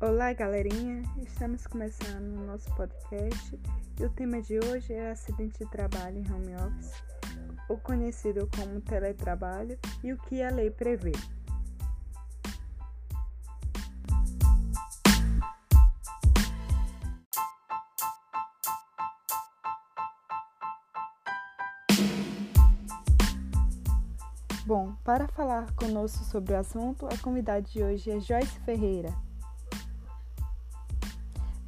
Olá, galerinha! Estamos começando o nosso podcast e o tema de hoje é acidente de trabalho em home office, o conhecido como teletrabalho e o que a lei prevê. Bom, para falar conosco sobre o assunto, a convidada de hoje é Joyce Ferreira.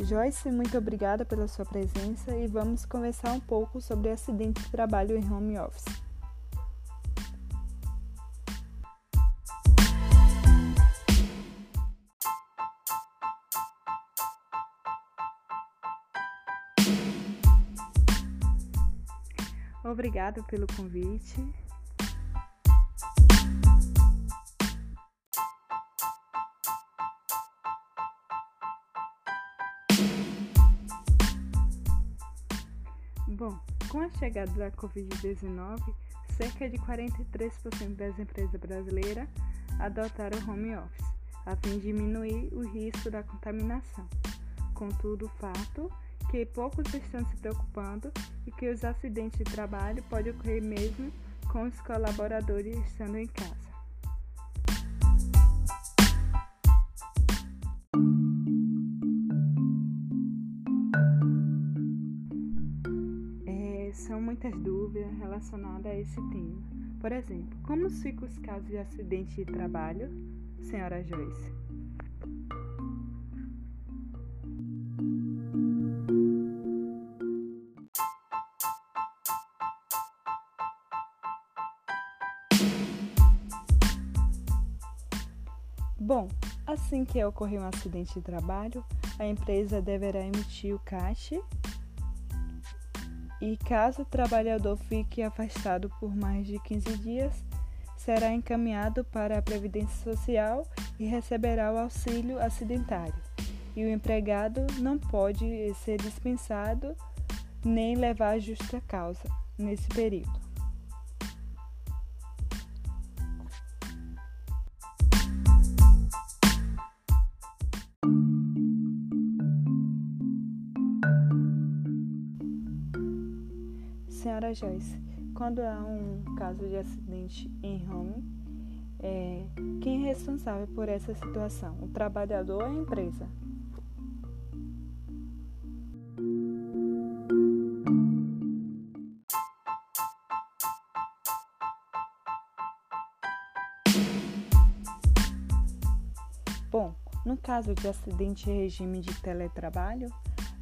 Joyce, muito obrigada pela sua presença e vamos conversar um pouco sobre acidente de trabalho em home office. Obrigada pelo convite. Bom, com a chegada da Covid-19, cerca de 43% das empresas brasileiras adotaram home office, a fim de diminuir o risco da contaminação. Contudo, o fato que poucos estão se preocupando e que os acidentes de trabalho podem ocorrer mesmo com os colaboradores estando em casa. Muitas dúvidas relacionadas a esse tema. Por exemplo, como ficam os casos de acidente de trabalho, senhora Joyce? Bom, assim que ocorrer um acidente de trabalho, a empresa deverá emitir o CAT e caso o trabalhador fique afastado por mais de 15 dias, será encaminhado para a Previdência Social e receberá o auxílio acidentário. E o empregado não pode ser dispensado nem levar justa causa nesse período. Senhora Joyce, quando há um caso de acidente em home, é, quem é responsável por essa situação? O trabalhador ou a empresa? Bom, no caso de acidente em regime de teletrabalho,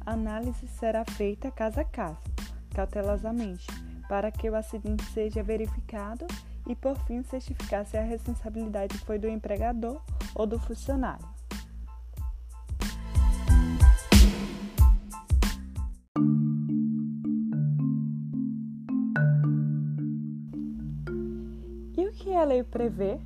a análise será feita caso a caso cautelosamente, para que o acidente seja verificado e, por fim, certificar se a responsabilidade foi do empregador ou do funcionário. E o que a lei prevê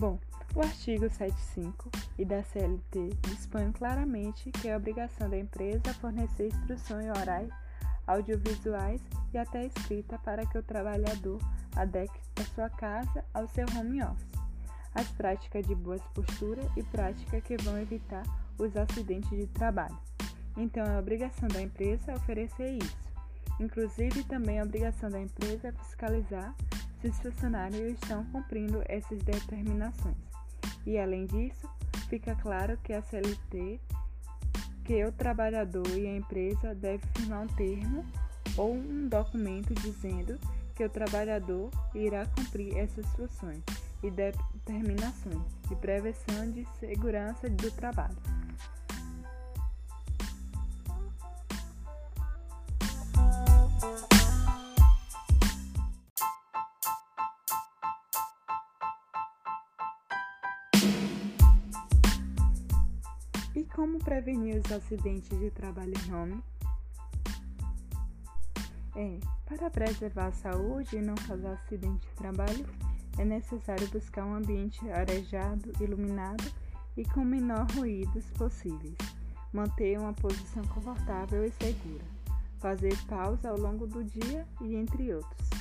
Bom, o artigo 75 e da CLT dispõe claramente que é obrigação da empresa fornecer instruções orais, audiovisuais e até escrita para que o trabalhador adeque a sua casa ao seu home office. As práticas de boas posturas e práticas que vão evitar os acidentes de trabalho. Então, é obrigação da empresa oferecer isso. Inclusive, também é obrigação da empresa fiscalizar se os funcionários estão cumprindo essas determinações. E além disso, fica claro que a CLT, que o trabalhador e a empresa devem firmar um termo ou um documento dizendo que o trabalhador irá cumprir essas funções e determinações de prevenção de segurança do trabalho. Como prevenir os acidentes de trabalho em home? É, para preservar a saúde e não causar acidente de trabalho, é necessário buscar um ambiente arejado, iluminado e com menor ruídos possíveis. manter uma posição confortável e segura, fazer pausa ao longo do dia e entre outros.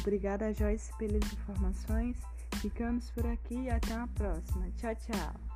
Obrigada, Joyce, pelas informações. Ficamos por aqui e até a próxima. Tchau, tchau.